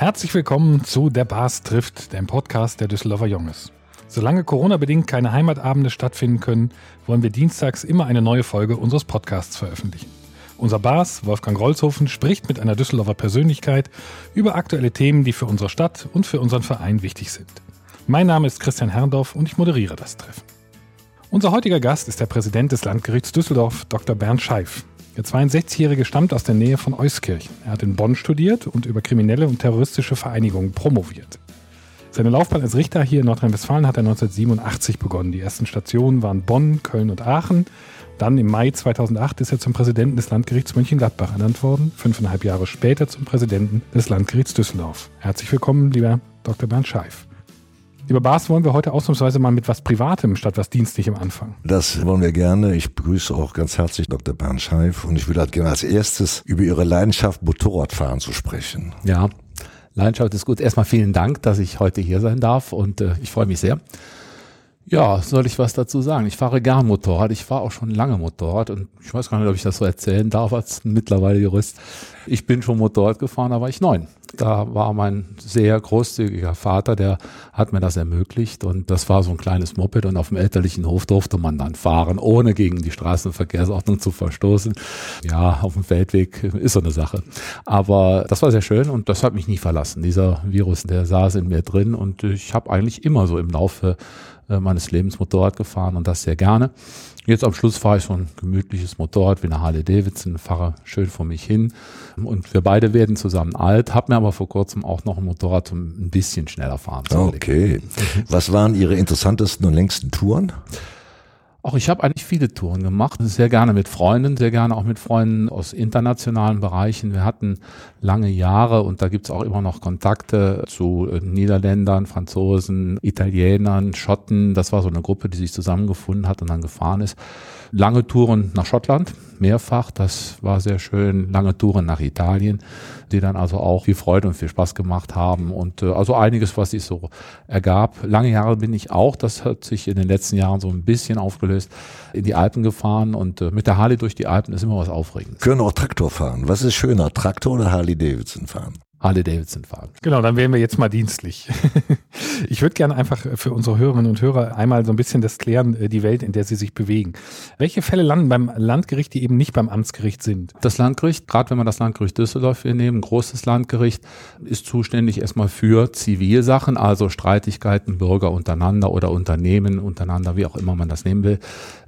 Herzlich willkommen zu Der Bars trifft, dem Podcast der Düsseldorfer Junges. Solange Corona-bedingt keine Heimatabende stattfinden können, wollen wir dienstags immer eine neue Folge unseres Podcasts veröffentlichen. Unser Bars, Wolfgang Rolzhofen, spricht mit einer Düsseldorfer Persönlichkeit über aktuelle Themen, die für unsere Stadt und für unseren Verein wichtig sind. Mein Name ist Christian Herrndorf und ich moderiere das Treffen. Unser heutiger Gast ist der Präsident des Landgerichts Düsseldorf, Dr. Bernd Scheif. Der 62-Jährige stammt aus der Nähe von Euskirchen. Er hat in Bonn studiert und über kriminelle und terroristische Vereinigungen promoviert. Seine Laufbahn als Richter hier in Nordrhein-Westfalen hat er 1987 begonnen. Die ersten Stationen waren Bonn, Köln und Aachen. Dann im Mai 2008 ist er zum Präsidenten des Landgerichts Mönchengladbach ernannt worden, fünfeinhalb Jahre später zum Präsidenten des Landgerichts Düsseldorf. Herzlich willkommen, lieber Dr. Bernd Scheif. Lieber Bas, wollen wir heute ausnahmsweise mal mit was Privatem statt was Dienstlichem anfangen? Das wollen wir gerne. Ich begrüße auch ganz herzlich Dr. Bernd Scheif und ich würde halt gerne als erstes über Ihre Leidenschaft Motorradfahren zu sprechen. Ja, Leidenschaft ist gut. Erstmal vielen Dank, dass ich heute hier sein darf und äh, ich freue mich sehr. Ja, soll ich was dazu sagen? Ich fahre gern Motorrad. Ich fahre auch schon lange Motorrad und ich weiß gar nicht, ob ich das so erzählen darf als mittlerweile Jurist. Ich bin schon Motorrad gefahren, da war ich neun. Da war mein sehr großzügiger Vater, der hat mir das ermöglicht und das war so ein kleines Moped und auf dem elterlichen Hof durfte man dann fahren, ohne gegen die Straßenverkehrsordnung zu verstoßen. Ja, auf dem Feldweg ist so eine Sache. Aber das war sehr schön und das hat mich nie verlassen. Dieser Virus, der saß in mir drin und ich habe eigentlich immer so im Laufe äh, meines Lebens Motorrad gefahren und das sehr gerne. Jetzt am Schluss fahre ich so ein gemütliches Motorrad wie eine Harley Davidson, fahre schön vor mich hin und wir beide werden zusammen alt, habe mir aber vor kurzem auch noch ein Motorrad um ein bisschen schneller fahren zu Okay. Was waren Ihre interessantesten und längsten Touren? Auch ich habe eigentlich viele Touren gemacht, sehr gerne mit Freunden, sehr gerne auch mit Freunden aus internationalen Bereichen. Wir hatten lange Jahre und da gibt's auch immer noch Kontakte zu äh, Niederländern, Franzosen, Italienern, Schotten. Das war so eine Gruppe, die sich zusammengefunden hat und dann gefahren ist. Lange Touren nach Schottland, mehrfach, das war sehr schön. Lange Touren nach Italien, die dann also auch viel Freude und viel Spaß gemacht haben und äh, also einiges, was sich so ergab. Lange Jahre bin ich auch, das hat sich in den letzten Jahren so ein bisschen aufgelöst, in die Alpen gefahren und äh, mit der Harley durch die Alpen ist immer was Aufregendes. Können auch Traktor fahren. Was ist schöner, Traktor oder Harley Davidson fahren? Harley Davidson fahren. Genau, dann wären wir jetzt mal dienstlich. ich würde gerne einfach für unsere Hörerinnen und Hörer einmal so ein bisschen das klären, äh, die Welt, in der sie sich bewegen. Welche Fälle landen beim Landgericht, die eben nicht beim Amtsgericht sind? Das Landgericht, gerade wenn wir das Landgericht Düsseldorf hier nehmen, großes Landgericht, ist zuständig erstmal für Zivilsachen, also Streitigkeiten Bürger untereinander oder Unternehmen untereinander, wie auch immer man das nehmen will,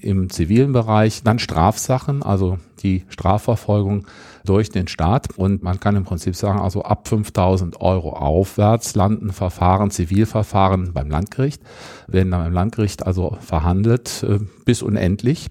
im zivilen Bereich. Dann Strafsachen, also die Strafverfolgung durch den Staat. Und man kann im Prinzip sagen, also ab 5000 Euro aufwärts landen Verfahren, Zivilverfahren beim Landgericht, werden dann beim Landgericht also verhandelt äh, bis unendlich.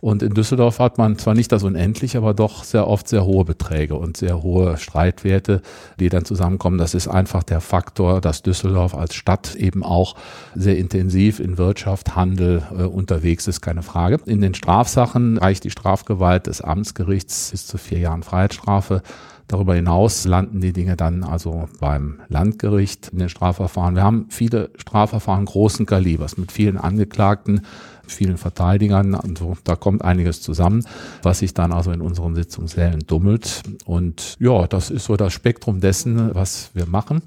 Und in Düsseldorf hat man zwar nicht das unendlich, aber doch sehr oft sehr hohe Beträge und sehr hohe Streitwerte, die dann zusammenkommen. Das ist einfach der Faktor, dass Düsseldorf als Stadt eben auch sehr intensiv in Wirtschaft, Handel äh, unterwegs ist, keine Frage. In den Strafsachen reicht die Strafgewalt des Amtsgerichts bis zu vier Jahren Freiheitsstrafe. Darüber hinaus landen die Dinge dann also beim Landgericht in den Strafverfahren. Wir haben viele Strafverfahren großen Kalibers mit vielen Angeklagten, vielen Verteidigern. Also da kommt einiges zusammen, was sich dann also in unseren Sitzungssälen dummelt. Und ja, das ist so das Spektrum dessen, was wir machen.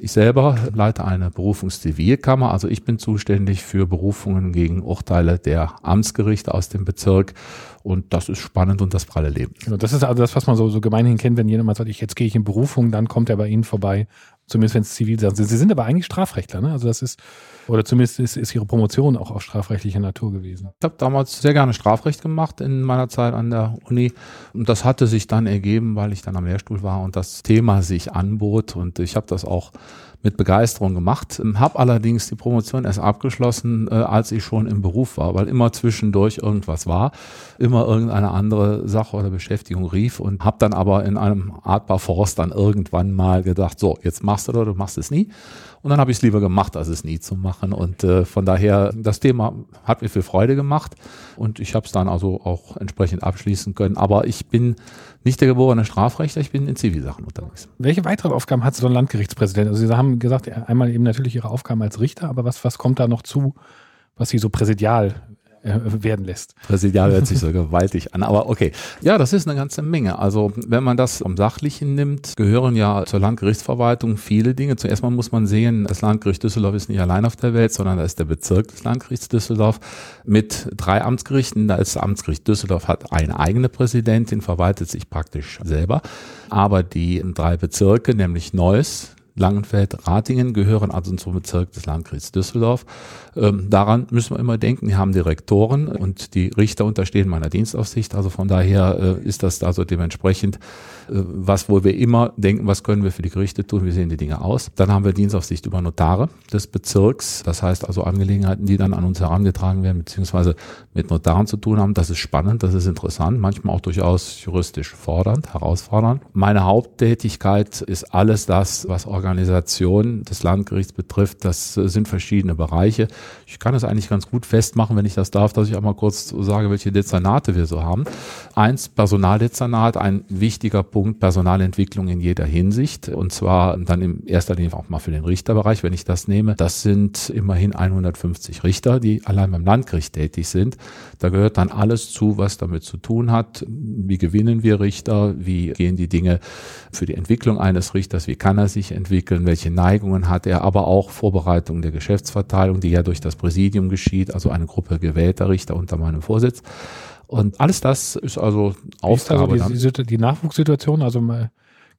Ich selber leite eine Berufungszivilkammer, also ich bin zuständig für Berufungen gegen Urteile der Amtsgerichte aus dem Bezirk. Und das ist spannend und das pralle Leben. Genau, das ist also das, was man so, so gemeinhin kennt, wenn jemand sagt, ich, jetzt gehe ich in Berufung, dann kommt er bei Ihnen vorbei, zumindest wenn es zivil sind. Sie sind aber eigentlich Strafrechtler, ne? Also das ist oder zumindest ist, ist Ihre Promotion auch auf strafrechtlicher Natur gewesen. Ich habe damals sehr gerne Strafrecht gemacht in meiner Zeit an der Uni. Und das hatte sich dann ergeben, weil ich dann am Lehrstuhl war und das Thema sich anbot. Und ich habe das auch mit Begeisterung gemacht. Habe allerdings die Promotion erst abgeschlossen, äh, als ich schon im Beruf war, weil immer zwischendurch irgendwas war, immer irgendeine andere Sache oder Beschäftigung rief und habe dann aber in einem Artbar Forst dann irgendwann mal gedacht, so, jetzt machst du oder du machst es nie. Und dann habe ich es lieber gemacht, als es nie zu machen. Und äh, von daher, das Thema hat mir viel Freude gemacht und ich habe es dann also auch entsprechend abschließen können. Aber ich bin nicht der geborene Strafrechtler, ich bin in Zivilsachen unterwegs. Welche weiteren Aufgaben hat so ein Landgerichtspräsident? Also Sie haben gesagt, einmal eben natürlich Ihre Aufgaben als Richter, aber was, was kommt da noch zu, was Sie so präsidial werden lässt. Präsidial hört sich so gewaltig an, aber okay. Ja, das ist eine ganze Menge. Also wenn man das am Sachlichen nimmt, gehören ja zur Landgerichtsverwaltung viele Dinge. Zuerst mal muss man sehen, das Landgericht Düsseldorf ist nicht allein auf der Welt, sondern da ist der Bezirk des Landgerichts Düsseldorf mit drei Amtsgerichten. Da ist das Amtsgericht Düsseldorf hat eine eigene Präsidentin, verwaltet sich praktisch selber. Aber die drei Bezirke, nämlich Neuss, Langenfeld, Ratingen gehören also zum Bezirk des Landgerichts Düsseldorf. Ähm, daran müssen wir immer denken, wir haben Direktoren und die Richter unterstehen meiner Dienstaufsicht. Also von daher äh, ist das also dementsprechend äh, was, wo wir immer denken, was können wir für die Gerichte tun, wie sehen die Dinge aus. Dann haben wir Dienstaufsicht über Notare des Bezirks. Das heißt also Angelegenheiten, die dann an uns herangetragen werden, beziehungsweise mit Notaren zu tun haben. Das ist spannend, das ist interessant, manchmal auch durchaus juristisch fordernd, herausfordernd. Meine Haupttätigkeit ist alles das, was Organisation des Landgerichts betrifft. Das sind verschiedene Bereiche. Ich kann es eigentlich ganz gut festmachen, wenn ich das darf, dass ich einmal kurz sage, welche Dezernate wir so haben. Eins, Personaldezernat, ein wichtiger Punkt, Personalentwicklung in jeder Hinsicht. Und zwar dann in erster Linie auch mal für den Richterbereich, wenn ich das nehme. Das sind immerhin 150 Richter, die allein beim Landgericht tätig sind. Da gehört dann alles zu, was damit zu tun hat. Wie gewinnen wir Richter? Wie gehen die Dinge für die Entwicklung eines Richters? Wie kann er sich entwickeln? entwickeln, welche Neigungen hat er, aber auch Vorbereitung der Geschäftsverteilung, die ja durch das Präsidium geschieht, also eine Gruppe gewählter Richter unter meinem Vorsitz. Und alles das ist also Aufgabe. Ist also die, die Nachwuchssituation, also mal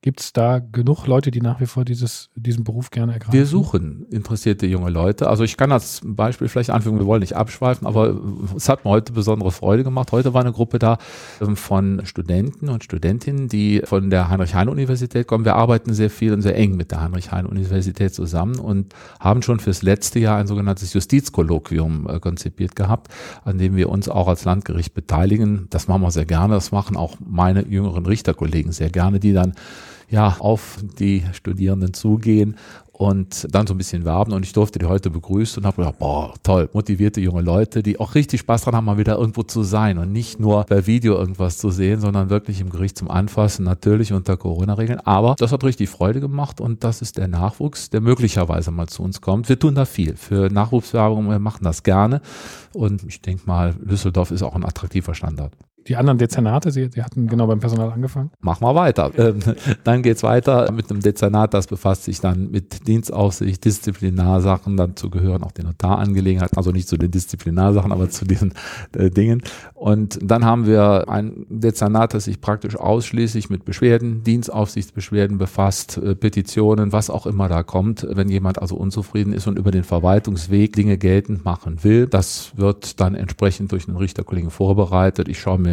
Gibt es da genug Leute, die nach wie vor dieses, diesen Beruf gerne ergreifen? Wir suchen interessierte junge Leute. Also ich kann als Beispiel vielleicht anfügen, wir wollen nicht abschweifen, aber es hat mir heute besondere Freude gemacht. Heute war eine Gruppe da ähm, von Studenten und Studentinnen, die von der Heinrich-Heine-Universität kommen. Wir arbeiten sehr viel und sehr eng mit der Heinrich-Heine-Universität zusammen und haben schon fürs letzte Jahr ein sogenanntes Justizkolloquium äh, konzipiert gehabt, an dem wir uns auch als Landgericht beteiligen. Das machen wir sehr gerne. Das machen auch meine jüngeren Richterkollegen sehr gerne, die dann ja, auf die Studierenden zugehen und dann so ein bisschen werben. Und ich durfte die heute begrüßen und habe gedacht, boah, toll, motivierte junge Leute, die auch richtig Spaß dran haben, mal wieder irgendwo zu sein und nicht nur per Video irgendwas zu sehen, sondern wirklich im Gericht zum Anfassen, natürlich unter Corona-Regeln. Aber das hat richtig Freude gemacht und das ist der Nachwuchs, der möglicherweise mal zu uns kommt. Wir tun da viel für Nachwuchswerbung, wir machen das gerne und ich denke mal, Düsseldorf ist auch ein attraktiver Standort die anderen Dezernate, Sie, Sie hatten genau beim Personal angefangen? Machen wir weiter. Ähm, dann geht's weiter mit einem Dezernat, das befasst sich dann mit Dienstaufsicht, Disziplinarsachen, dazu gehören auch die Notarangelegenheiten, also nicht zu den Disziplinarsachen, aber zu diesen äh, Dingen. Und dann haben wir ein Dezernat, das sich praktisch ausschließlich mit Beschwerden, Dienstaufsichtsbeschwerden befasst, äh, Petitionen, was auch immer da kommt, wenn jemand also unzufrieden ist und über den Verwaltungsweg Dinge geltend machen will. Das wird dann entsprechend durch einen Richterkollegen vorbereitet. Ich schaue mir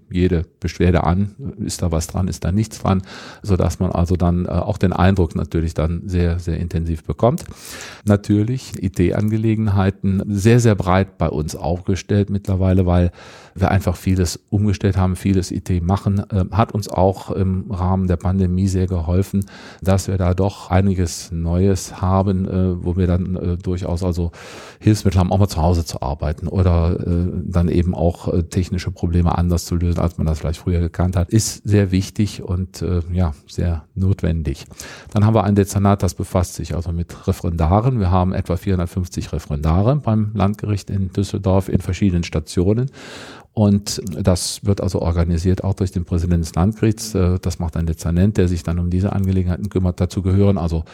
jede Beschwerde an, ist da was dran, ist da nichts dran, so dass man also dann äh, auch den Eindruck natürlich dann sehr, sehr intensiv bekommt. Natürlich IT-Angelegenheiten sehr, sehr breit bei uns aufgestellt mittlerweile, weil wir einfach vieles umgestellt haben, vieles IT machen, äh, hat uns auch im Rahmen der Pandemie sehr geholfen, dass wir da doch einiges Neues haben, äh, wo wir dann äh, durchaus also Hilfsmittel haben, auch mal zu Hause zu arbeiten oder dann eben auch technische Probleme anders zu lösen, als man das vielleicht früher gekannt hat, ist sehr wichtig und äh, ja, sehr notwendig. Dann haben wir ein Dezernat, das befasst sich also mit Referendaren. Wir haben etwa 450 Referendare beim Landgericht in Düsseldorf in verschiedenen Stationen und das wird also organisiert auch durch den Präsidenten des Landgerichts. Äh, das macht ein Dezernent, der sich dann um diese Angelegenheiten kümmert. Dazu gehören also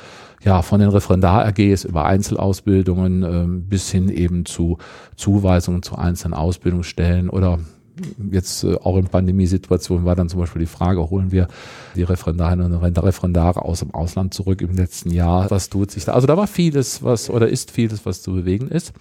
ja von den Referendar-AGs über Einzelausbildungen ähm, bis hin eben zu Zuweisungen zu einzelnen Ausbildungsstellen oder jetzt äh, auch in Pandemiesituationen war dann zum Beispiel die Frage, holen wir die Referendarinnen und Referendare aus dem Ausland zurück im letzten Jahr? Was tut sich da? Also da war vieles, was oder ist vieles, was zu bewegen ist.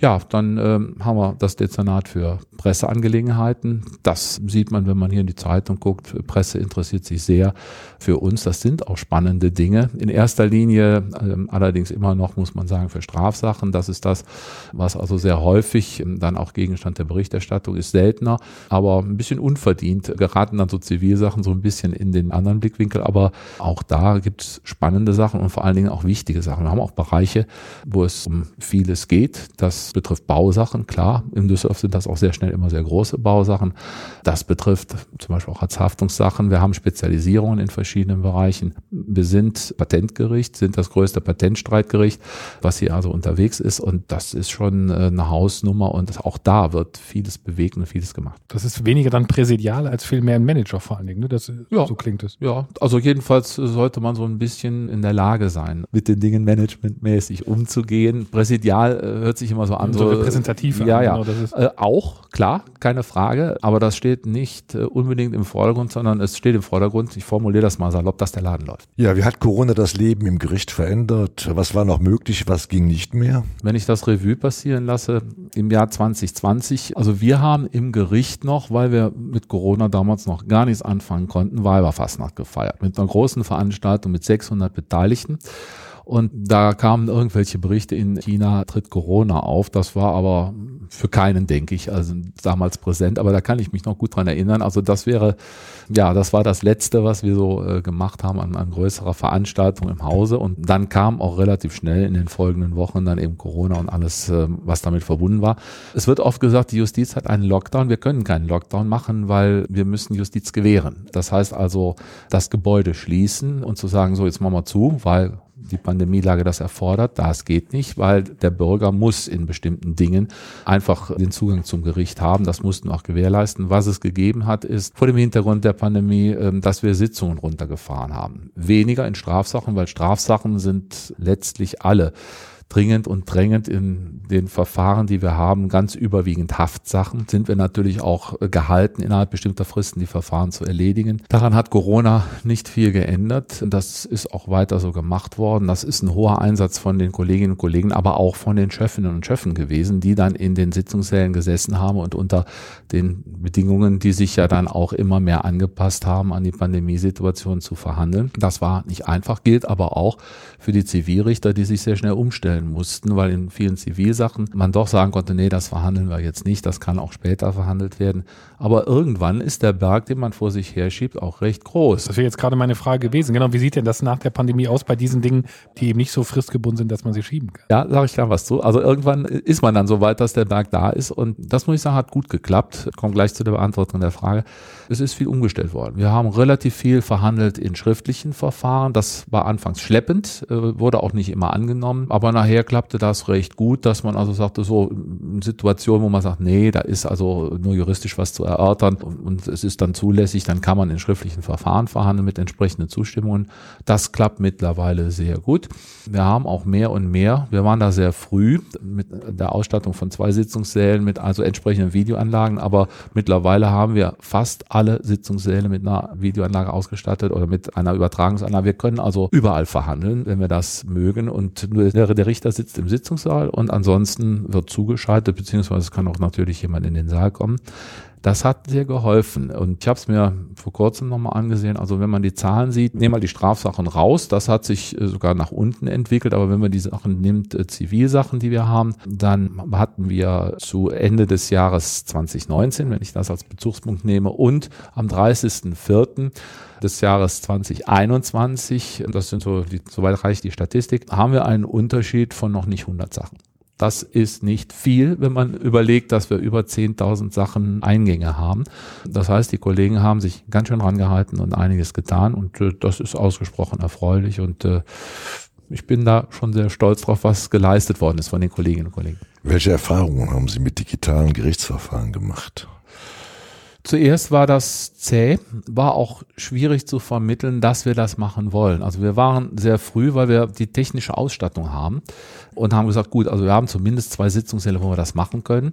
Ja, dann ähm, haben wir das Dezernat für Presseangelegenheiten. Das sieht man, wenn man hier in die Zeitung guckt. Presse interessiert sich sehr für uns. Das sind auch spannende Dinge. In erster Linie ähm, allerdings immer noch, muss man sagen, für Strafsachen. Das ist das, was also sehr häufig ähm, dann auch Gegenstand der Berichterstattung ist, seltener, aber ein bisschen unverdient geraten dann so Zivilsachen so ein bisschen in den anderen Blickwinkel. Aber auch da gibt es spannende Sachen und vor allen Dingen auch wichtige Sachen. Wir haben auch Bereiche, wo es um vieles geht. Das Das betrifft Bausachen, klar. In Düsseldorf sind das auch sehr schnell immer sehr große Bausachen. Das betrifft zum Beispiel auch Haftungssachen. Wir haben Spezialisierungen in verschiedenen Bereichen. Wir sind Patentgericht, sind das größte Patentstreitgericht, was hier also unterwegs ist. Und das ist schon äh, eine Hausnummer. Und auch da wird vieles bewegt und vieles gemacht. Das ist weniger dann präsidial als vielmehr ein Manager vor allen Dingen. Ne? Das, ja. So klingt es. Ja, also jedenfalls sollte man so ein bisschen in der Lage sein, mit den Dingen managementmäßig umzugehen. Präsidial äh, hört sich immer so an. So, so repräsentativ. Ja, an, ja. Genau, äh, auch, klar, keine Frage. Aber das steht nicht äh, unbedingt im Vordergrund, sondern es steht im Vordergrund, ich formuliere das mal salopp, dass der Laden läuft. Ja, wie hat Corona das Leben im Gericht verändert? Was war noch möglich, was ging nicht mehr? Wenn ich das Revue passieren lasse, im Jahr 2020, also wir haben im Gericht noch, weil wir mit Corona damals noch gar nichts anfangen konnten, Weiberfastnacht gefeiert. Mit einer großen Veranstaltung mit 600 Beteiligten. Und da kamen irgendwelche Berichte, in China tritt Corona auf. Das war aber für keinen, denke ich, also damals präsent. Aber da kann ich mich noch gut dran erinnern. Also das wäre, ja, das war das Letzte, was wir so äh, gemacht haben an, an größerer Veranstaltung im Hause. Und dann kam auch relativ schnell in den folgenden Wochen dann eben Corona und alles, äh, was damit verbunden war. Es wird oft gesagt, die Justiz hat einen Lockdown. Wir können keinen Lockdown machen, weil wir müssen Justiz gewähren. Das heißt also, das Gebäude schließen und zu sagen, so jetzt machen wir zu, weil die Pandemielage das erfordert. Das geht nicht, weil der Bürger muss in bestimmten Dingen einfach den Zugang zum Gericht haben. Das mussten wir auch gewährleisten. Was es gegeben hat, ist vor dem Hintergrund der Pandemie, ähm, dass wir Sitzungen runtergefahren haben. Weniger in Strafsachen, weil Strafsachen sind letztlich alle dringend und drängend in den Verfahren, die wir haben, ganz überwiegend Haftsachen, sind wir natürlich auch äh, gehalten, innerhalb bestimmter Fristen die Verfahren zu erledigen. Daran hat Corona nicht viel geändert. Das ist auch weiter so gemacht worden. Das ist ein hoher Einsatz von den Kolleginnen und Kollegen, aber auch von den Chefinnen und Chefen gewesen, die dann in den Sitzungssälen gesessen haben und unter den Bedingungen, die sich ja dann auch immer mehr angepasst haben, an die Pandemiesituation zu verhandeln. Das war nicht einfach, gilt aber auch für die Zivilrichter, die sich sehr schnell umstellen verhandeln mussten, weil in vielen Zivilsachen man doch sagen konnte, nee, das verhandeln wir jetzt nicht, das kann auch später verhandelt werden. Aber irgendwann ist der Berg, den man vor sich herschiebt, auch recht groß. Das wäre jetzt gerade meine Frage gewesen. Genau, wie sieht denn das nach der Pandemie aus bei diesen Dingen, die eben nicht so fristgebunden sind, dass man sie schieben kann? Ja, sage ich klar was zu. Also irgendwann ist man dann so weit, dass der Berg da ist und das muss ich sagen, hat gut geklappt. Ich komme gleich zu der Beantwortung der Frage. Es ist viel umgestellt worden. Wir haben relativ viel verhandelt in schriftlichen Verfahren. Das war anfangs schleppend, äh, wurde auch nicht immer angenommen, aber nachher daher klappte das recht gut, dass man also sagte, so Situationen, wo man sagt, nee, da ist also nur juristisch was zu erörtern und es ist dann zulässig, dann kann man in schriftlichen Verfahren verhandeln mit entsprechenden Zustimmungen. Das klappt mittlerweile sehr gut. Wir haben auch mehr und mehr, wir waren da sehr früh mit der Ausstattung von zwei Sitzungssälen mit also entsprechenden Videoanlagen, aber mittlerweile haben wir fast alle Sitzungssäle mit einer Videoanlage ausgestattet oder mit einer Übertragungsanlage. Wir können also überall verhandeln, wenn wir das mögen und nur der, der Richter sitzt im Sitzungssaal und ansonsten wird zugeschaltet, beziehungsweise es kann auch natürlich jemand in den Saal kommen. Das hat sehr geholfen. Und ich habe es mir vor kurzem nochmal angesehen. Also wenn man die Zahlen sieht, nehmen wir die Strafsachen raus. Das hat sich äh, sogar nach unten entwickelt. Aber wenn man die Sachen nimmt, äh, Zivilsachen, die wir haben, dann hatten wir zu Ende des Jahres 2019, wenn ich das als Bezugspunkt nehme, und am 30.04 des Jahres 2021, das sind so, die, soweit reicht die Statistik, haben wir einen Unterschied von noch nicht 100 Sachen. Das ist nicht viel, wenn man überlegt, dass wir über 10.000 Sachen Eingänge haben. Das heißt, die Kollegen haben sich ganz schön rangehalten und einiges getan und äh, das ist ausgesprochen erfreulich und äh, ich bin da schon sehr stolz drauf, was geleistet worden ist von den Kolleginnen und Kollegen. Welche Erfahrungen haben Sie mit digitalen Gerichtsverfahren gemacht? Zuerst war das zäh, war auch schwierig zu vermitteln, dass wir das machen wollen. Also wir waren sehr früh, weil wir die technische Ausstattung haben und haben gesagt, gut, also wir haben zumindest zwei Sitzungssäle, wo wir das machen können.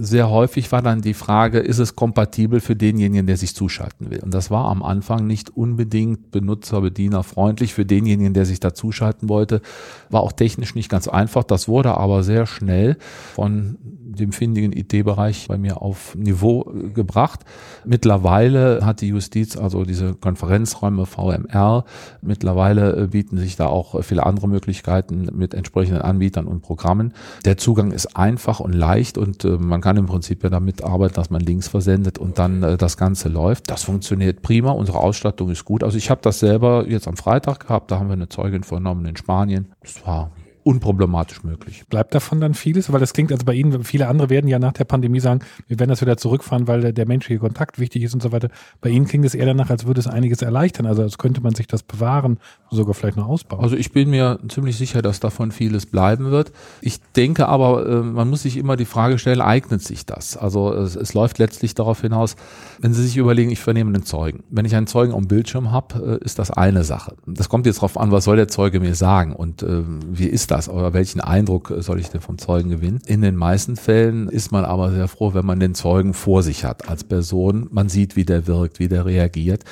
Sehr häufig war dann die Frage, ist es kompatibel für denjenigen, der sich zuschalten will? Und das war am Anfang nicht unbedingt benutzer, bediener freundlich für denjenigen, der sich da zuschalten wollte. War auch technisch nicht ganz einfach. Das wurde aber sehr schnell von dem findigen IT-Bereich bei mir auf Niveau gebracht. Mittlerweile hat die Justiz also diese Konferenzräume VMR. Mittlerweile äh, bieten sich da auch viele andere Möglichkeiten mit entsprechenden Anbietern und Programmen. Der Zugang ist einfach und leicht und äh, man kann im Prinzip ja damit arbeiten, dass man Links versendet und dann äh, das Ganze läuft. Das funktioniert prima. Unsere Ausstattung ist gut. Also ich habe das selber jetzt am Freitag gehabt. Da haben wir eine Zeugin vernommen in Spanien. Das war unproblematisch möglich. Bleibt davon dann vieles? Weil das klingt, also bei Ihnen, viele andere werden ja nach der Pandemie sagen, wir werden das wieder zurückfahren, weil der, menschliche Kontakt wichtig ist und so weiter. Bei Ihnen klingt es eher danach, als würde es einiges erleichtern. Also als könnte man sich das bewahren, sogar vielleicht noch ausbauen. Also ich bin mir ziemlich sicher, dass davon vieles bleiben wird. Ich denke aber, äh, man muss sich immer die Frage stellen, eignet sich das? Also es, es läuft letztlich darauf hinaus, wenn Sie sich überlegen, ich vernehme einen Zeugen. Wenn ich einen Zeugen am Bildschirm habe, äh, ist das eine Sache. Das kommt jetzt darauf an, was soll der Zeuge mir sagen und äh, wie ist das oder welchen Eindruck soll ich denn vom Zeugen gewinnen. In den meisten Fällen ist man aber sehr froh, wenn man den Zeugen vor sich hat als Person. Man sieht, wie der wirkt, wie der reagiert.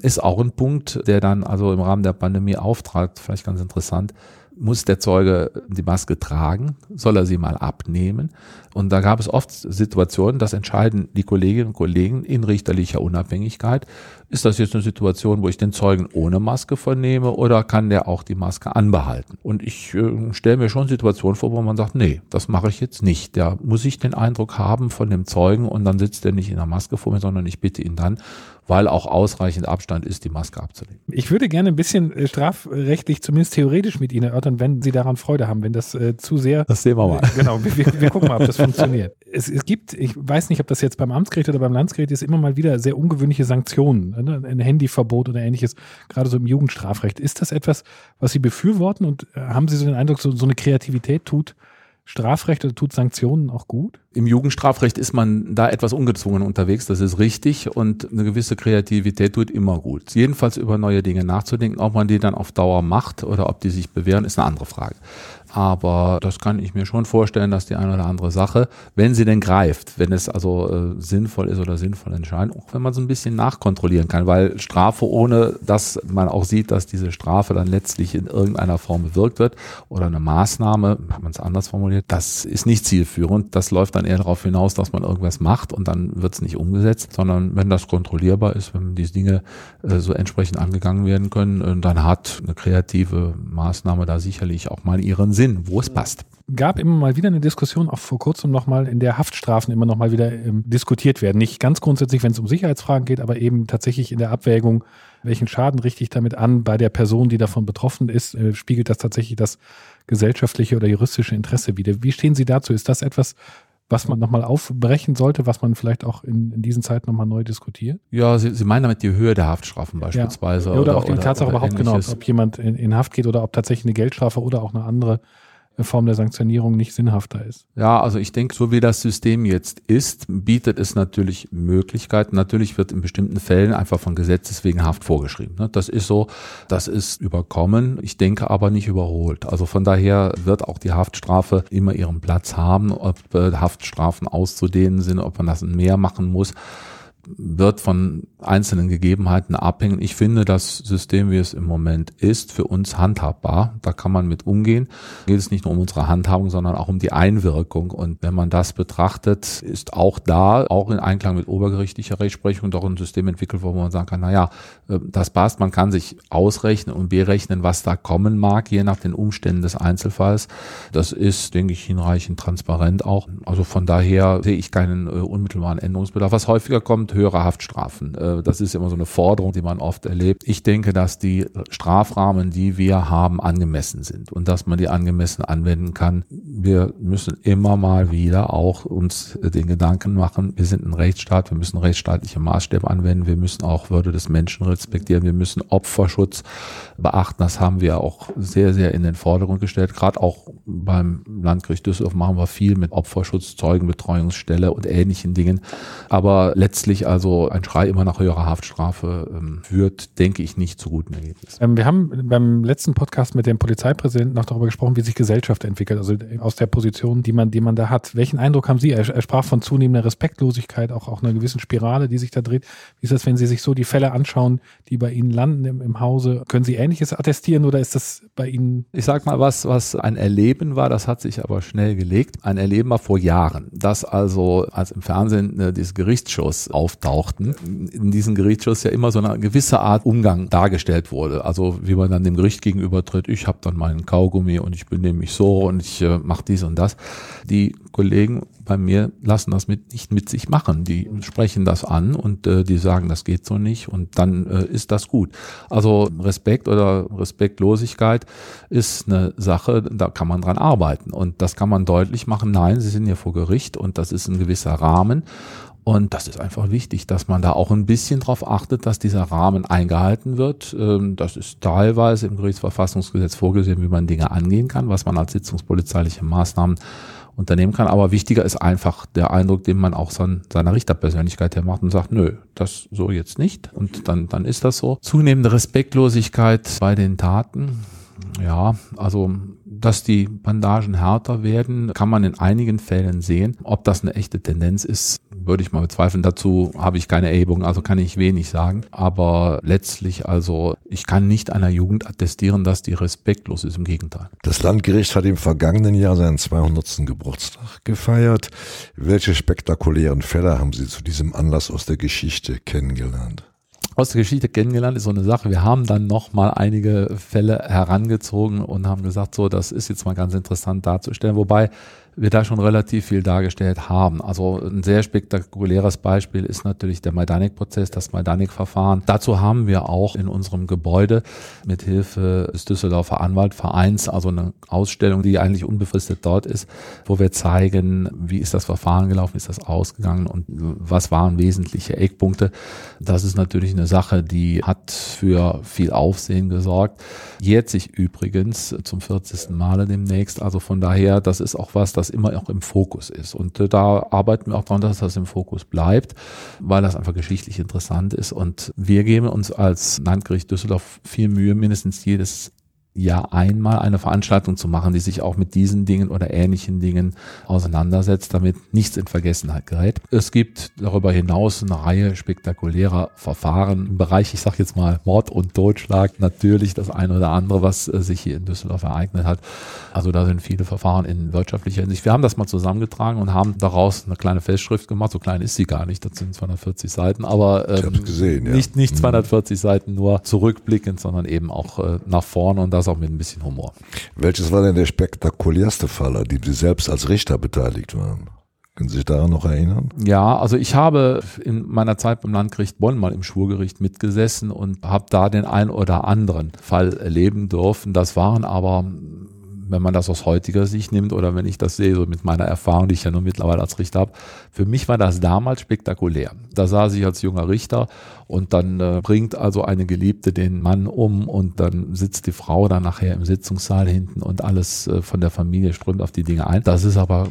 Ist auch ein Punkt, der dann also im Rahmen der Pandemie auftrat, vielleicht ganz interessant muss der Zeuge die Maske tragen? Soll er sie mal abnehmen? Und da gab es oft Situationen, das entscheiden die Kolleginnen und Kollegen in richterlicher Unabhängigkeit. Ist das jetzt eine Situation, wo ich den Zeugen ohne Maske vernehme oder kann der auch die Maske anbehalten? Und ich äh, stelle mir schon Situationen vor, wo man sagt, nee, das mache ich jetzt nicht. Da muss ich den Eindruck haben von dem Zeugen und dann sitzt er nicht in der Maske vor mir, sondern ich bitte ihn dann, weil auch ausreichend Abstand ist, die Maske abzulegen. Ich würde gerne ein bisschen äh, strafrechtlich, zumindest theoretisch mit Ihnen erörtern, wenn Sie daran Freude haben, wenn das äh, zu sehr. Das sehen wir mal. Genau, wir, wir gucken mal, ob das funktioniert. Es, es, gibt, ich weiß nicht, ob das jetzt beim Amtsgericht oder beim Landesgericht ist, immer mal wieder sehr ungewöhnliche Sanktionen, ne? ein Handyverbot oder ähnliches, gerade so im Jugendstrafrecht. Ist das etwas, was Sie befürworten und äh, haben Sie so den Eindruck, so, so eine Kreativität tut Strafrecht oder tut Sanktionen auch gut? Im Jugendstrafrecht ist man da etwas ungezwungen unterwegs, das ist richtig und eine gewisse Kreativität tut immer gut. Jedenfalls über neue Dinge nachzudenken, ob man die dann auf Dauer macht oder ob die sich bewähren, ist eine andere Frage. Aber das kann ich mir schon vorstellen, dass die eine oder andere Sache, wenn sie denn greift, wenn es also äh, sinnvoll ist oder sinnvoll entscheiden, auch wenn man so ein bisschen nachkontrollieren kann, weil Strafe ohne, dass man auch sieht, dass diese Strafe dann letztlich in irgendeiner Form bewirkt wird oder eine Maßnahme, hat man es anders formuliert, das ist nicht zielführend. Das läuft dann eher darauf hinaus, dass man irgendwas macht und dann wird es nicht umgesetzt, sondern wenn das kontrollierbar ist, wenn diese Dinge äh, so entsprechend angegangen werden können, äh, dann hat eine kreative Maßnahme da sicherlich auch mal ihren Sinn. Sinn, wo es passt. Gab immer mal wieder eine Diskussion, auch vor kurzem nochmal, in der Haftstrafen immer nochmal wieder ähm, diskutiert werden. Nicht ganz grundsätzlich, wenn es um Sicherheitsfragen geht, aber eben tatsächlich in der Abwägung, welchen Schaden richte ich damit an bei der Person, die davon betroffen ist, äh, spiegelt das tatsächlich das gesellschaftliche oder juristische Interesse wider. Wie stehen Sie dazu? Ist das etwas, was man nochmal aufbrechen sollte, was man vielleicht auch in, in diesen Zeiten nochmal neu diskutiert? Ja, Sie, Sie meinen damit die Höhe der Haftstrafen beispielsweise. Ja. Oder, oder, auch die oder, Tatsache oder überhaupt genau, ob jemand in, in Haft geht oder ob tatsächlich eine Geldstrafe oder auch eine andere Form der Sanktionierung nicht sinnhafter ist. Ja, also ich denke, so wie das System jetzt ist, bietet es natürlich Möglichkeiten. Natürlich wird in bestimmten Fällen einfach von Gesetzes wegen Haft vorgeschrieben. Ne? Das ist so, das ist überkommen. Ich denke aber nicht überholt. Also von daher wird auch die Haftstrafe immer ihren Platz haben, ob äh, Haftstrafen auszudehnen sind, ob man das mehr machen muss wird von einzelnen Gegebenheiten abhängen. Ich finde das System, wie es im Moment ist, für uns handhabbar. Da kann man mit umgehen. Geht es nicht nur um unsere Handhabung, sondern auch um die Einwirkung. Und wenn man das betrachtet, ist auch da, auch in Einklang mit obergerichtlicher Rechtsprechung, doch ein System entwickelt, wo man sagen kann, na ja, äh, das passt. Man kann sich ausrechnen und berechnen, was da kommen mag, je nach den Umständen des Einzelfalls. Das ist, denke ich, hinreichend transparent auch. Also von daher sehe ich keinen äh, unmittelbaren Änderungsbedarf. Was häufiger kommt, höhere Haftstrafen. Äh, das ist immer so eine Forderung, die man oft erlebt. Ich denke, dass die Strafrahmen, die wir haben, angemessen sind und dass man die angemessen anwenden kann. Wir müssen immer mal wieder auch uns den Gedanken machen, wir sind ein Rechtsstaat, wir müssen rechtsstaatliche Maßstäbe anwenden, wir müssen auch Würde des Menschen respektieren, wir müssen Opferschutz beachten. Das haben wir auch sehr, sehr in den Vordergrund gestellt. Gerade auch beim Landgericht Düsseldorf machen wir viel mit Opferschutz, Zeugenbetreuungsstelle und ähnlichen Dingen. Aber letztlich also ein Schrei immer nach höherer Haftstrafe ähm, führt, denke ich, nicht zu guten Ergebnissen. Ähm, wir haben beim letzten Podcast mit dem Polizeipräsidenten noch darüber gesprochen, wie sich Gesellschaft entwickelt, also aus der Position, die man, die man da hat. Welchen Eindruck haben Sie? Er, er sprach von zunehmender Respektlosigkeit, auch, auch einer gewissen Spirale, die sich da dreht. Wie ist das, wenn Sie sich so die Fälle anschauen, die bei Ihnen landen im, im Hause? Können Sie Ähnliches attestieren oder ist das bei Ihnen? Ich sag mal was, was ein Erleben war, das hat sich aber schnell gelegt. Ein Erleben war vor Jahren, dass also als im Fernsehen äh, diese Gerichtsshows auf auftauchten, in diesem Gerichtsschuss ja immer so eine gewisse Art Umgang dargestellt wurde. Also wie man dann dem Gericht gegenüber ich habe dann meinen Kaugummi und ich benehme mich so und ich äh, mache dies und das. Die Kollegen bei mir lassen das mit, nicht mit sich machen. Die sprechen das an und äh, die sagen, das geht so nicht und dann äh, ist das gut. Also Respekt oder Respektlosigkeit ist eine Sache, da kann man dran arbeiten und das kann man deutlich machen. Nein, sie sind hier vor Gericht und das ist ein gewisser Rahmen und das ist einfach wichtig, dass man da auch ein bisschen darauf achtet, dass dieser Rahmen eingehalten wird. Ähm, das ist teilweise im Gerichtsverfassungsgesetz vorgesehen, wie man Dinge angehen kann, was man als sitzungspolizeiliche Maßnahmen unternehmen kann. Aber wichtiger ist einfach der Eindruck, den man auch son, seiner Richterpersönlichkeit her macht und sagt, nö, das so jetzt nicht. Und dann, dann ist das so. Zunehmende Respektlosigkeit bei den Taten. Ja, also dass die Bandagen härter werden, kann man in einigen Fällen sehen. Ob das eine echte Tendenz ist, würde ich mal bezweifeln. Dazu habe ich keine Erhebung, also kann ich wenig sagen. Aber letztlich also, ich kann nicht einer Jugend attestieren, dass die respektlos ist. Im Gegenteil. Das Landgericht hat im vergangenen Jahr seinen 200. Geburtstag gefeiert. Welche spektakulären Fälle haben Sie zu diesem Anlass aus der Geschichte kennengelernt? Aus der Geschichte kennengelernt, ist so eine Sache. Wir haben dann noch mal einige Fälle herangezogen und haben gesagt, so, das ist jetzt mal ganz interessant darzustellen. Wobei wir da schon relativ viel dargestellt haben. Also ein sehr spektakuläres Beispiel ist natürlich der Majdanek-Prozess, das Majdanek-Verfahren. Dazu haben wir auch in unserem Gebäude mit Hilfe des Düsseldorfer Anwaltvereins, also eine Ausstellung, die eigentlich unbefristet dort ist, wo wir zeigen, wie ist das Verfahren gelaufen, ist das ausgegangen und was waren wesentliche Eckpunkte. Das ist natürlich eine Sache, die hat für viel Aufsehen gesorgt. Jährt sich übrigens zum 40. Male demnächst. Also von daher, das ist auch was, das das immer auch im Fokus ist. Und äh, da arbeiten wir auch daran, dass das im Fokus bleibt, weil das einfach geschichtlich interessant ist. Und wir geben uns als Landgericht Düsseldorf viel Mühe, mindestens jedes Jahr einmal eine Veranstaltung zu machen, die sich auch mit diesen Dingen oder ähnlichen Dingen auseinandersetzt, damit nichts in Vergessenheit gerät. Es gibt darüber hinaus eine Reihe spektakulärer Verfahren im Bereich, ich sage jetzt mal Mord und Totschlag, natürlich das eine oder andere, was äh, sich hier in Düsseldorf ereignet hat. Also da sind viele Verfahren in wirtschaftlicher Hinsicht. Wir haben das mal zusammengetragen und haben daraus eine kleine Festschrift gemacht. So klein ist sie gar nicht, das sind 240 Seiten, aber ähm, gesehen, ja. nicht, nicht 240 mhm. Seiten nur zurückblickend, sondern eben auch äh, nach vorne und das das auch mit ein bisschen Humor. Welches war denn der spektakulärste Fall, an dem Sie selbst als Richter beteiligt waren? Können Sie sich daran noch erinnern? Ja, also ich habe in meiner Zeit beim Landgericht Bonn mal im Schwurgericht mitgesessen und habe da den ein oder anderen Fall erleben dürfen. Das waren aber wenn man das aus heutiger Sicht nimmt oder wenn ich das sehe, so mit meiner Erfahrung, die ich ja nur mittlerweile als Richter habe, für mich war das damals spektakulär. Da saß ich als junger Richter und dann äh, bringt also eine Geliebte den Mann um und dann sitzt die Frau dann nachher im Sitzungssaal hinten und alles äh, von der Familie strömt auf die Dinge ein. Das ist aber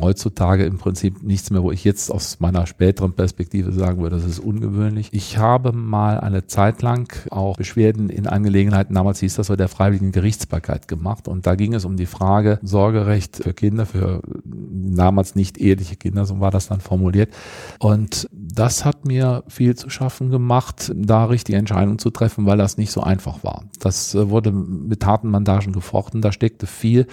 heutzutage im Prinzip nichts mehr, wo ich jetzt aus meiner späteren Perspektive sagen würde, das ist ungewöhnlich. Ich habe mal eine Zeit lang auch Beschwerden in Angelegenheiten, damals hieß das so, der freiwilligen Gerichtsbarkeit gemacht und da ging es um die Frage Sorgerecht für Kinder, für damals nicht eheliche Kinder, so war das dann formuliert. Und das hat mir viel zu schaffen gemacht, da richtige Entscheidungen zu treffen, weil das nicht so einfach war. Das äh, wurde mit harten Bandagen gefochten, da steckte viel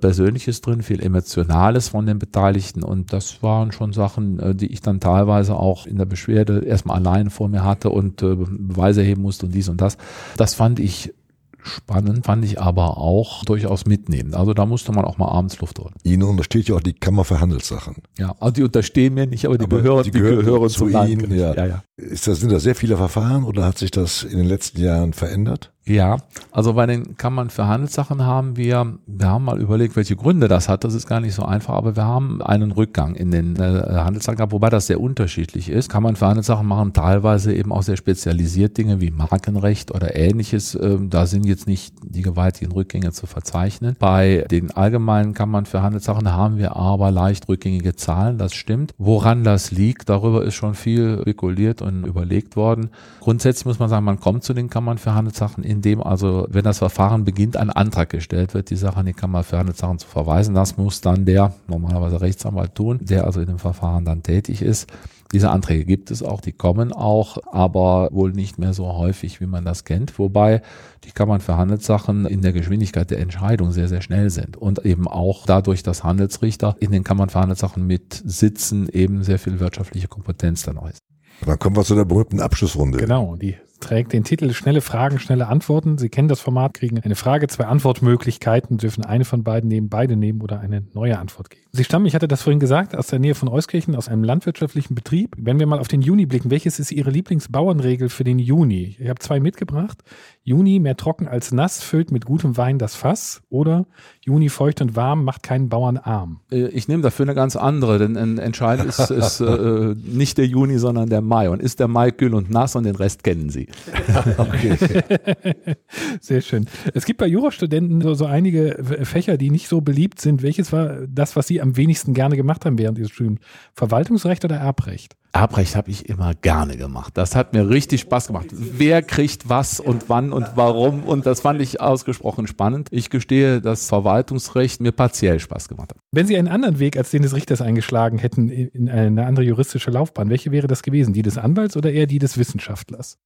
Persönliches drin, viel Emotionales von den Beteiligten und das waren schon Sachen, äh, die ich dann teilweise auch in der Beschwerde erstmal allein vor mir hatte und äh, Beweise heben musste und dies und das. Das fand ich spannend, fand ich aber auch durchaus mitnehmen. Also da musste man auch mal abends Luft holen. Ihnen untersteht ja auch die Kammer für Handelssachen. Ja, also die unterstehen mir nicht, aber die, aber gehören, die, gehören, die gehören zu Ihnen. Ja. Ja, ja. Ist das, sind da sehr viele Verfahren oder hat sich das in den letzten Jahren verändert? Ja, also bei den Kammern für Handelssachen haben wir, wir haben mal überlegt, welche Gründe das hat. Das ist gar nicht so einfach, aber wir haben einen Rückgang in den äh, Handelssachen gehabt, wobei das sehr unterschiedlich ist. Kammern für Handelssachen machen teilweise eben auch sehr spezialisiert Dinge wie Markenrecht oder ähnliches. Ähm, da sind jetzt nicht die gewaltigen Rückgänge zu verzeichnen. Bei den allgemeinen Kammern für Handelssachen haben wir aber leicht rückgängige Zahlen, das stimmt. Woran das liegt, darüber ist schon viel spekuliert und überlegt worden. Grundsätzlich muss man sagen, man kommt zu den Kammern für Handelssachen in dem also, wenn das Verfahren beginnt, ein Antrag gestellt wird, die Sache an die Kammer für Handelssachen zu verweisen. Das muss dann der normalerweise Rechtsanwalt tun, der also in dem Verfahren dann tätig ist. Diese Anträge gibt es auch, die kommen auch, aber wohl nicht mehr so häufig, wie man das kennt. Wobei die Kammern für Handelssachen in der Geschwindigkeit der Entscheidung sehr, sehr schnell sind und eben auch dadurch, dass Handelsrichter in den Kammern für Handelssachen mit sitzen, eben sehr viel wirtschaftliche Kompetenz dann auch ist. Dann kommen wir zu der berühmten Abschlussrunde. Genau, die trägt den Titel Schnelle Fragen, schnelle Antworten. Sie kennen das Format, kriegen eine Frage, zwei Antwortmöglichkeiten, dürfen eine von beiden nehmen, beide nehmen oder eine neue Antwort geben. Sie stammen, ich hatte das vorhin gesagt, aus der Nähe von Euskirchen, aus einem landwirtschaftlichen Betrieb. Wenn wir mal auf den Juni blicken, welches ist Ihre Lieblingsbauernregel für den Juni? Ich habe zwei mitgebracht. Juni mehr trocken als nass, füllt mit gutem Wein das Fass. Oder Juni feucht und warm, macht keinen Bauern arm. Äh, ich nehme dafür eine ganz andere, denn entscheidend ist, ist äh, nicht der Juni, sondern der Mai. Und ist der Mai kühl und nass und den Rest kennen Sie. okay. Sehr schön. Es gibt bei Jurastudenten so, so einige Fächer, die nicht so beliebt sind. Welches war das, was Sie am wenigsten gerne gemacht haben während Ihres Studiums? Verwaltungsrecht oder Erbrecht? Erbrecht habe ich immer gerne gemacht. Das hat mir richtig Spaß gemacht. Wer kriegt was und wann und warum? Und das fand ich ausgesprochen spannend. Ich gestehe, dass Verwaltungsrecht mir partiell Spaß gemacht hat. Wenn Sie einen anderen Weg als den des Richters eingeschlagen hätten in eine andere juristische Laufbahn, welche wäre das gewesen? Die des Anwalts oder eher die des Wissenschaftlers?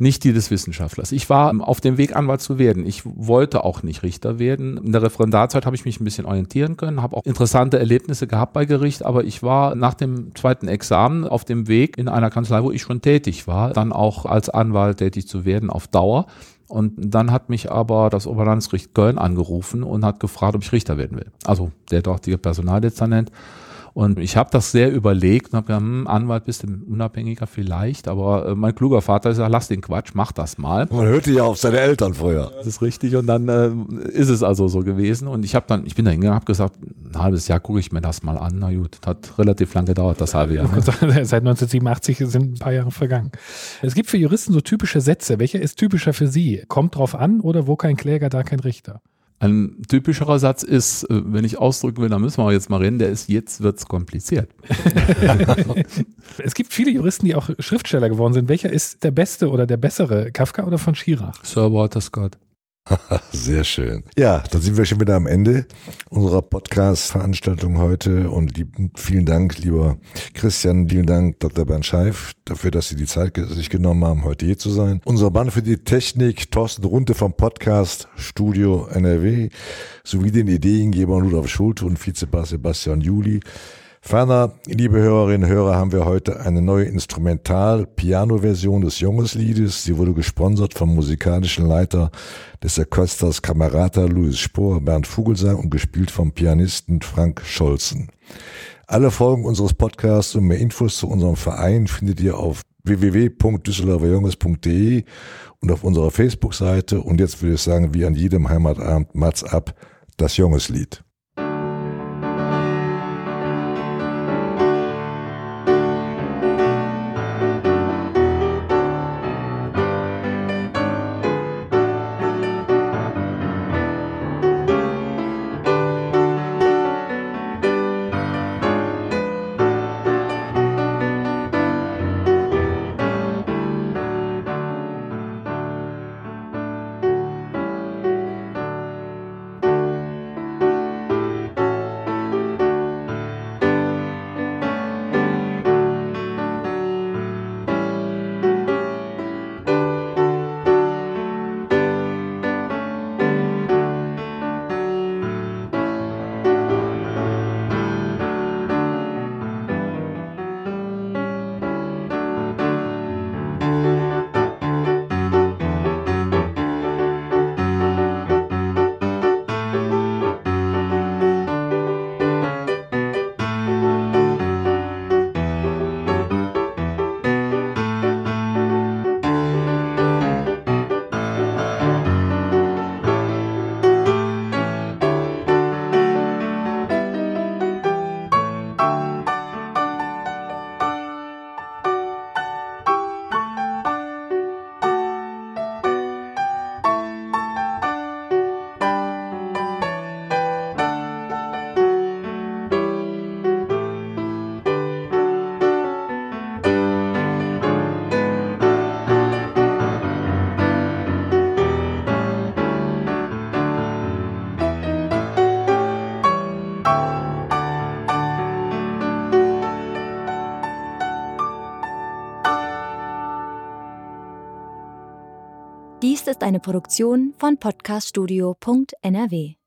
Nicht die des Wissenschaftlers. Ich war auf dem Weg, Anwalt zu werden. Ich wollte auch nicht Richter werden. In der Referendarzeit habe ich mich ein bisschen orientieren können, habe auch interessante Erlebnisse gehabt bei Gericht, aber ich war nach dem zweiten Examen auf dem Weg in einer Kanzlei, wo ich schon tätig war, dann auch als Anwalt tätig zu werden auf Dauer. Und dann hat mich aber das Oberlandesgericht Köln angerufen und hat gefragt, ob ich Richter werden will. Also der dortige Personaldezernent. Und ich habe das sehr überlegt und habe gedacht, hm, Anwalt bist du unabhängiger vielleicht, aber äh, mein kluger Vater sagt, lass den Quatsch, mach das mal. Man hörte ja auf seine Eltern früher. Das ist richtig und dann äh, ist es also so gewesen und ich habe dann, ich bin da hingegangen, habe gesagt, ein halbes Jahr gucke ich mir das mal an. Na gut, hat relativ lang gedauert, das halbe Jahr. Seit 1987 sind ein paar Jahre vergangen. Es gibt für Juristen so typische Sätze. Welcher ist typischer für Sie? Kommt drauf an oder wo kein Kläger, da kein Richter? Ein typischerer Satz ist, äh, wenn ich ausdrücken will, dann müssen wir jetzt mal reden, der ist, jetzt wird's kompliziert. es gibt viele Juristen, die auch Schriftsteller geworden sind. Welcher ist der beste oder der bessere, Kafka oder von Schirach? Sir Walter Scott. Sehr schön. Ja, dann sind wir schon wieder am Ende unserer Podcast-Veranstaltung heute und lieben, vielen Dank, lieber Christian, vielen Dank, Dr. Bernd Scheif, dafür, dass Sie die Zeit sich genommen haben, heute hier zu sein. Unser Mann für die Technik, Thorsten Runte vom Podcast Studio NRW, sowie den Ideengeber Rudolf Schulte und Vizepass Sebastian Juli. Ferner, liebe Hörerinnen und Hörer, haben wir heute eine neue Instrumental-Piano-Version des Jungesliedes. Sie wurde gesponsert vom musikalischen Leiter des Orchesters Camerata Louis Spohr, Bernd Vogelsang und gespielt vom Pianisten Frank Scholzen. Alle Folgen unseres Podcasts und mehr Infos zu unserem Verein findet ihr auf www.düsseldorferjunges.de und auf unserer Facebook-Seite. Und jetzt würde ich sagen, wie an jedem Heimatabend, Mats ab, das Jungeslied. Eine Produktion von podcaststudio.nrw.